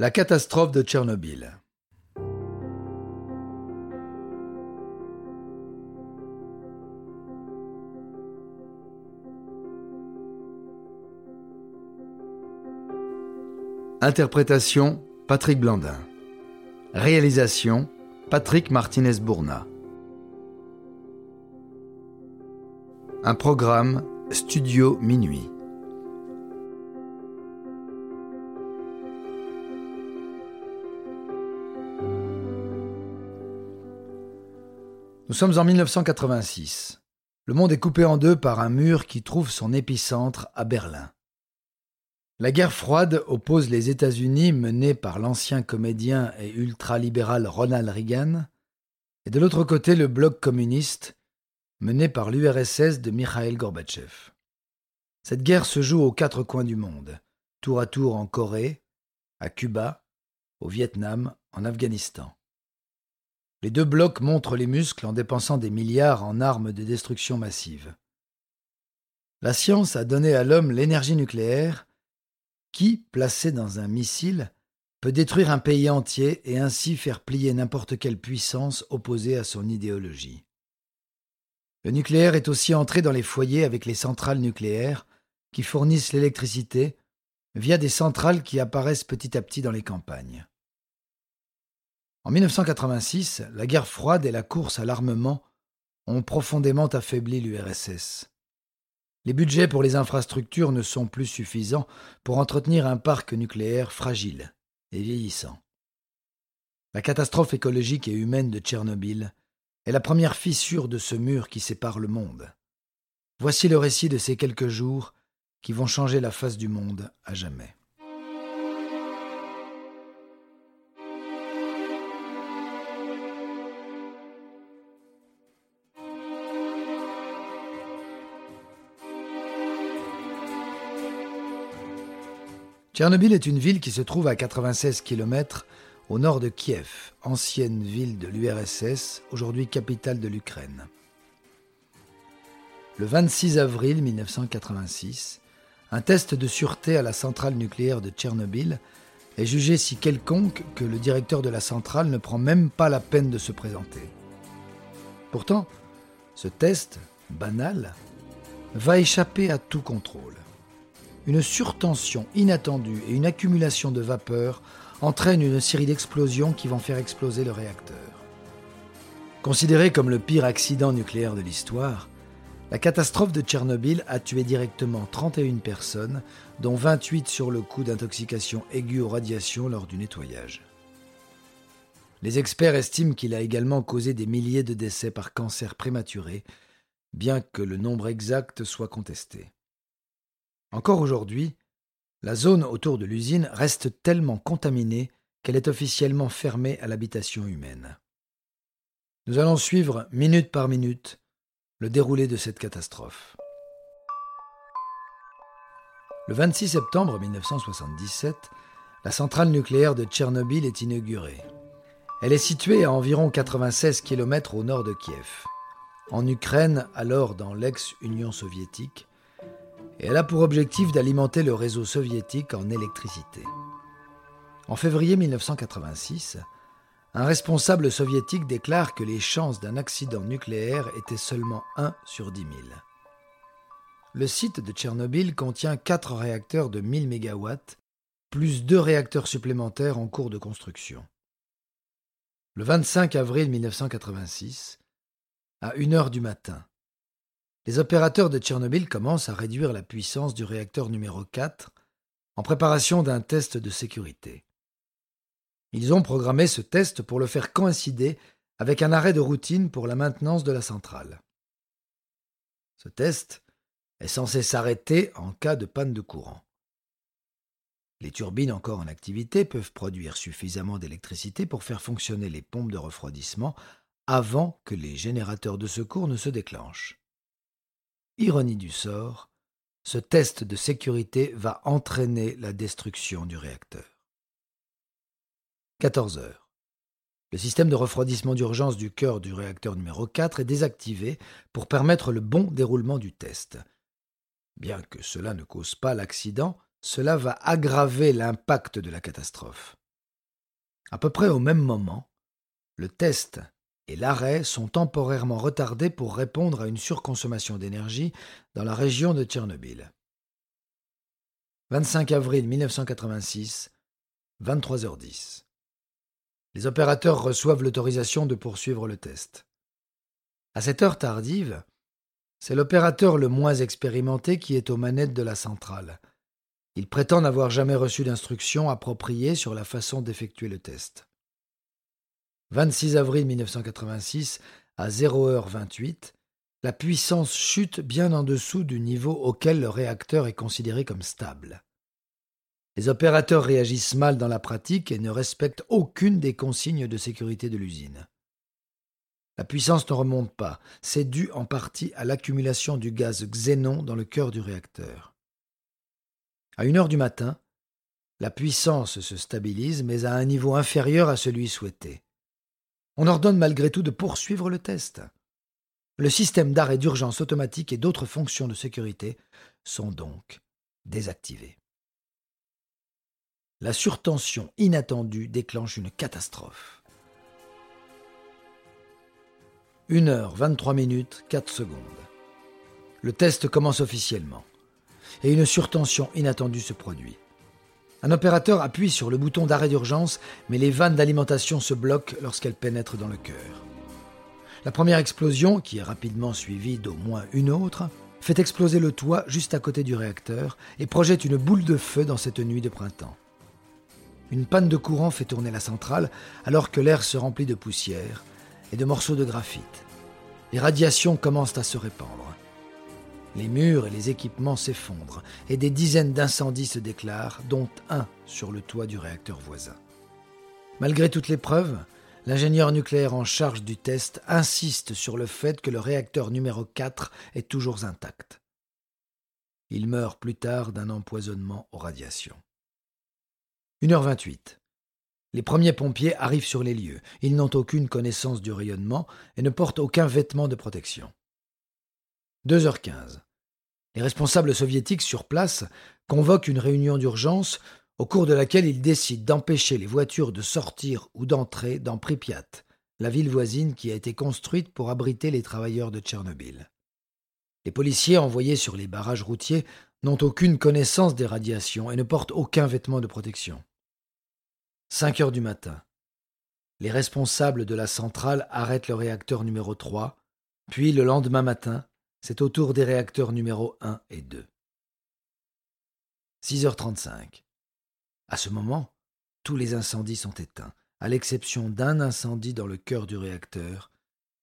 La catastrophe de Tchernobyl. Interprétation Patrick Blandin. Réalisation Patrick Martinez-Bourna. Un programme Studio Minuit. Nous sommes en 1986. Le monde est coupé en deux par un mur qui trouve son épicentre à Berlin. La guerre froide oppose les États-Unis menés par l'ancien comédien et ultralibéral Ronald Reagan, et de l'autre côté le bloc communiste mené par l'URSS de Mikhail Gorbatchev. Cette guerre se joue aux quatre coins du monde, tour à tour en Corée, à Cuba, au Vietnam, en Afghanistan. Les deux blocs montrent les muscles en dépensant des milliards en armes de destruction massive. La science a donné à l'homme l'énergie nucléaire qui, placé dans un missile, peut détruire un pays entier et ainsi faire plier n'importe quelle puissance opposée à son idéologie. Le nucléaire est aussi entré dans les foyers avec les centrales nucléaires qui fournissent l'électricité via des centrales qui apparaissent petit à petit dans les campagnes. En 1986, la guerre froide et la course à l'armement ont profondément affaibli l'URSS. Les budgets pour les infrastructures ne sont plus suffisants pour entretenir un parc nucléaire fragile et vieillissant. La catastrophe écologique et humaine de Tchernobyl est la première fissure de ce mur qui sépare le monde. Voici le récit de ces quelques jours qui vont changer la face du monde à jamais. Tchernobyl est une ville qui se trouve à 96 km au nord de Kiev, ancienne ville de l'URSS, aujourd'hui capitale de l'Ukraine. Le 26 avril 1986, un test de sûreté à la centrale nucléaire de Tchernobyl est jugé si quelconque que le directeur de la centrale ne prend même pas la peine de se présenter. Pourtant, ce test, banal, va échapper à tout contrôle une surtension inattendue et une accumulation de vapeur entraînent une série d'explosions qui vont faire exploser le réacteur. Considéré comme le pire accident nucléaire de l'histoire, la catastrophe de Tchernobyl a tué directement 31 personnes, dont 28 sur le coup d'intoxication aiguë aux radiations lors du nettoyage. Les experts estiment qu'il a également causé des milliers de décès par cancer prématuré, bien que le nombre exact soit contesté. Encore aujourd'hui, la zone autour de l'usine reste tellement contaminée qu'elle est officiellement fermée à l'habitation humaine. Nous allons suivre, minute par minute, le déroulé de cette catastrophe. Le 26 septembre 1977, la centrale nucléaire de Tchernobyl est inaugurée. Elle est située à environ 96 km au nord de Kiev, en Ukraine, alors dans l'ex-Union soviétique, et elle a pour objectif d'alimenter le réseau soviétique en électricité. En février 1986, un responsable soviétique déclare que les chances d'un accident nucléaire étaient seulement 1 sur 10 000. Le site de Tchernobyl contient 4 réacteurs de 1000 MW, plus deux réacteurs supplémentaires en cours de construction. Le 25 avril 1986, à 1 heure du matin, les opérateurs de Tchernobyl commencent à réduire la puissance du réacteur numéro 4 en préparation d'un test de sécurité. Ils ont programmé ce test pour le faire coïncider avec un arrêt de routine pour la maintenance de la centrale. Ce test est censé s'arrêter en cas de panne de courant. Les turbines encore en activité peuvent produire suffisamment d'électricité pour faire fonctionner les pompes de refroidissement avant que les générateurs de secours ne se déclenchent. Ironie du sort, ce test de sécurité va entraîner la destruction du réacteur. 14 heures. Le système de refroidissement d'urgence du cœur du réacteur numéro 4 est désactivé pour permettre le bon déroulement du test. Bien que cela ne cause pas l'accident, cela va aggraver l'impact de la catastrophe. À peu près au même moment, le test et l'arrêt sont temporairement retardés pour répondre à une surconsommation d'énergie dans la région de Tchernobyl. 25 avril 1986, 23h10. Les opérateurs reçoivent l'autorisation de poursuivre le test. À cette heure tardive, c'est l'opérateur le moins expérimenté qui est aux manettes de la centrale. Il prétend n'avoir jamais reçu d'instructions appropriées sur la façon d'effectuer le test. 26 avril 1986, à 0h28, la puissance chute bien en dessous du niveau auquel le réacteur est considéré comme stable. Les opérateurs réagissent mal dans la pratique et ne respectent aucune des consignes de sécurité de l'usine. La puissance ne remonte pas, c'est dû en partie à l'accumulation du gaz xénon dans le cœur du réacteur. À une heure du matin, la puissance se stabilise, mais à un niveau inférieur à celui souhaité. On ordonne malgré tout de poursuivre le test. Le système d'arrêt d'urgence automatique et d'autres fonctions de sécurité sont donc désactivés. La surtension inattendue déclenche une catastrophe. 1 heure 23 minutes 4 secondes. Le test commence officiellement et une surtension inattendue se produit. Un opérateur appuie sur le bouton d'arrêt d'urgence, mais les vannes d'alimentation se bloquent lorsqu'elles pénètrent dans le cœur. La première explosion, qui est rapidement suivie d'au moins une autre, fait exploser le toit juste à côté du réacteur et projette une boule de feu dans cette nuit de printemps. Une panne de courant fait tourner la centrale alors que l'air se remplit de poussière et de morceaux de graphite. Les radiations commencent à se répandre. Les murs et les équipements s'effondrent et des dizaines d'incendies se déclarent, dont un sur le toit du réacteur voisin. Malgré toutes les preuves, l'ingénieur nucléaire en charge du test insiste sur le fait que le réacteur numéro 4 est toujours intact. Il meurt plus tard d'un empoisonnement aux radiations. 1h28. Les premiers pompiers arrivent sur les lieux. Ils n'ont aucune connaissance du rayonnement et ne portent aucun vêtement de protection. 2h15. Les responsables soviétiques sur place convoquent une réunion d'urgence au cours de laquelle ils décident d'empêcher les voitures de sortir ou d'entrer dans Pripyat, la ville voisine qui a été construite pour abriter les travailleurs de Tchernobyl. Les policiers envoyés sur les barrages routiers n'ont aucune connaissance des radiations et ne portent aucun vêtement de protection. 5 heures du matin. Les responsables de la centrale arrêtent le réacteur numéro 3, puis le lendemain matin, c'est au tour des réacteurs numéro 1 et 2. 6h35. À ce moment, tous les incendies sont éteints, à l'exception d'un incendie dans le cœur du réacteur,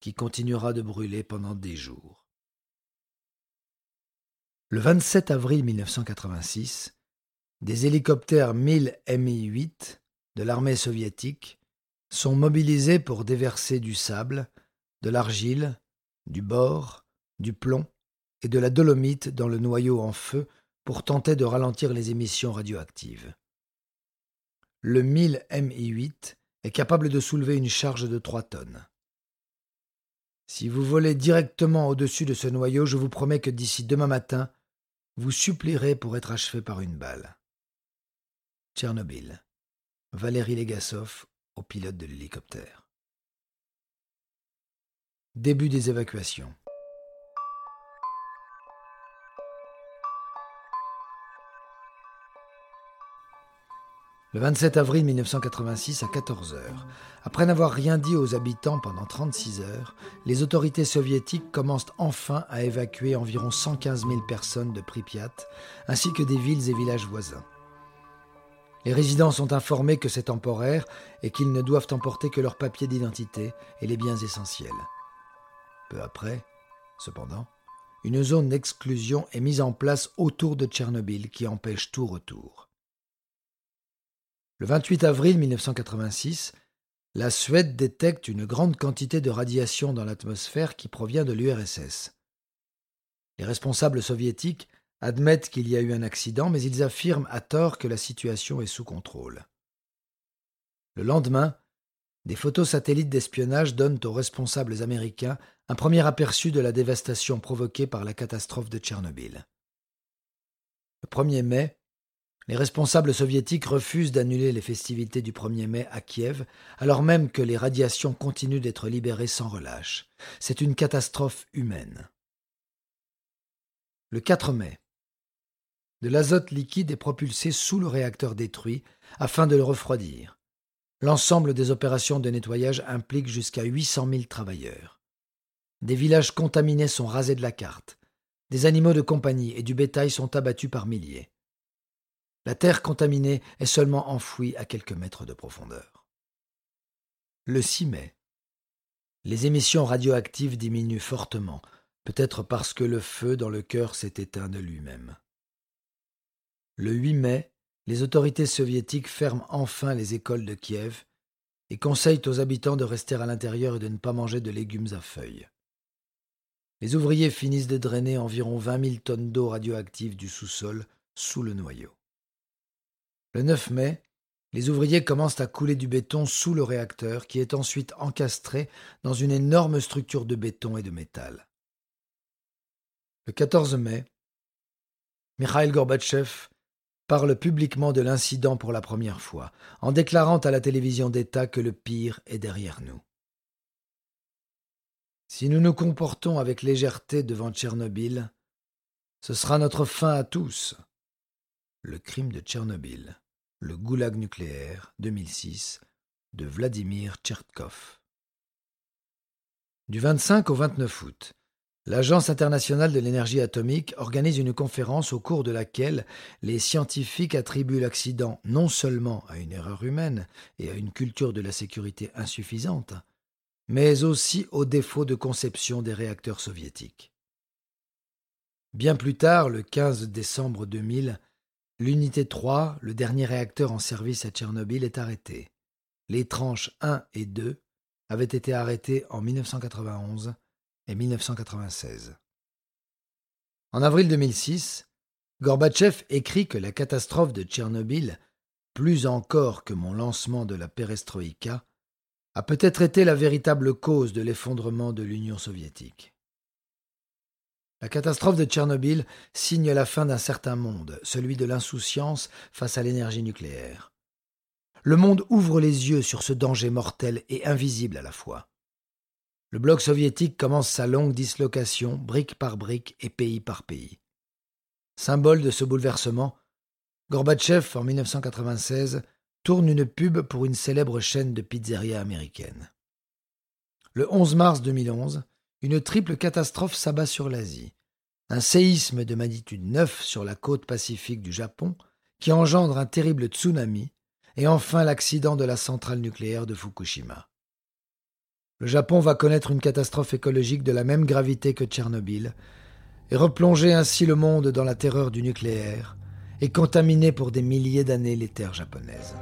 qui continuera de brûler pendant des jours. Le 27 avril 1986, des hélicoptères 1000 Mi-8 de l'armée soviétique sont mobilisés pour déverser du sable, de l'argile, du bore, du plomb et de la dolomite dans le noyau en feu pour tenter de ralentir les émissions radioactives. Le 1000 Mi-8 est capable de soulever une charge de 3 tonnes. Si vous volez directement au-dessus de ce noyau, je vous promets que d'ici demain matin, vous supplierez pour être achevé par une balle. Tchernobyl. Valérie Legasov au pilote de l'hélicoptère. Début des évacuations. Le 27 avril 1986 à 14 heures, après n'avoir rien dit aux habitants pendant 36 heures, les autorités soviétiques commencent enfin à évacuer environ 115 000 personnes de Pripyat, ainsi que des villes et villages voisins. Les résidents sont informés que c'est temporaire et qu'ils ne doivent emporter que leurs papiers d'identité et les biens essentiels. Peu après, cependant, une zone d'exclusion est mise en place autour de Tchernobyl qui empêche tout retour. Le 28 avril 1986, la Suède détecte une grande quantité de radiation dans l'atmosphère qui provient de l'URSS. Les responsables soviétiques admettent qu'il y a eu un accident, mais ils affirment à tort que la situation est sous contrôle. Le lendemain, des photos satellites d'espionnage donnent aux responsables américains un premier aperçu de la dévastation provoquée par la catastrophe de Tchernobyl. Le 1er mai, Les responsables soviétiques refusent d'annuler les festivités du 1er mai à Kiev, alors même que les radiations continuent d'être libérées sans relâche. C'est une catastrophe humaine. Le 4 mai, de l'azote liquide est propulsé sous le réacteur détruit afin de le refroidir. L'ensemble des opérations de nettoyage implique jusqu'à 800 000 travailleurs. Des villages contaminés sont rasés de la carte. Des animaux de compagnie et du bétail sont abattus par milliers. La terre contaminée est seulement enfouie à quelques mètres de profondeur. Le 6 mai, les émissions radioactives diminuent fortement, peut-être parce que le feu dans le cœur s'est éteint de lui-même. Le 8 mai, les autorités soviétiques ferment enfin les écoles de Kiev et conseillent aux habitants de rester à l'intérieur et de ne pas manger de légumes à feuilles. Les ouvriers finissent de drainer environ 20 000 tonnes d'eau radioactive du sous-sol sous le noyau. Le 9 mai, les ouvriers commencent à couler du béton sous le réacteur qui est ensuite encastré dans une énorme structure de béton et de métal. Le 14 mai, Mikhail Gorbatchev parle publiquement de l'incident pour la première fois, en déclarant à la télévision d'État que le pire est derrière nous. Si nous nous comportons avec légèreté devant Tchernobyl, ce sera notre fin à tous. Le crime de Tchernobyl, le goulag nucléaire, 2006, de Vladimir Tchertkov. Du 25 au 29 août, l'Agence internationale de l'énergie atomique organise une conférence au cours de laquelle les scientifiques attribuent l'accident non seulement à une erreur humaine et à une culture de la sécurité insuffisante, mais aussi au défaut de conception des réacteurs soviétiques. Bien plus tard, le 15 décembre 2000, l'unité 3, le dernier réacteur en service à Tchernobyl, est arrêtée. Les tranches 1 et 2 avaient été arrêtées en 1991 et 1996. En avril 2006, Gorbatchev écrit que la catastrophe de Tchernobyl, plus encore que mon lancement de la perestroïka, a peut-être été la véritable cause de l'effondrement de l'Union soviétique. La catastrophe de Tchernobyl signe la fin d'un certain monde, celui de l'insouciance face à l'énergie nucléaire. Le monde ouvre les yeux sur ce danger mortel et invisible à la fois. Le bloc soviétique commence sa longue dislocation, brique par brique et pays par pays. Symbole de ce bouleversement, Gorbatchev, en 1996, tourne une pub pour une célèbre chaîne de pizzeria américaine. Le 11 mars 2011, une triple catastrophe s'abat sur l'Asie. Un séisme de magnitude 9 sur la côte pacifique du Japon qui engendre un terrible tsunami et enfin l'accident de la centrale nucléaire de Fukushima. Le Japon va connaître une catastrophe écologique de la même gravité que Tchernobyl et replonger ainsi le monde dans la terreur du nucléaire et contaminer pour des milliers d'années les terres japonaises.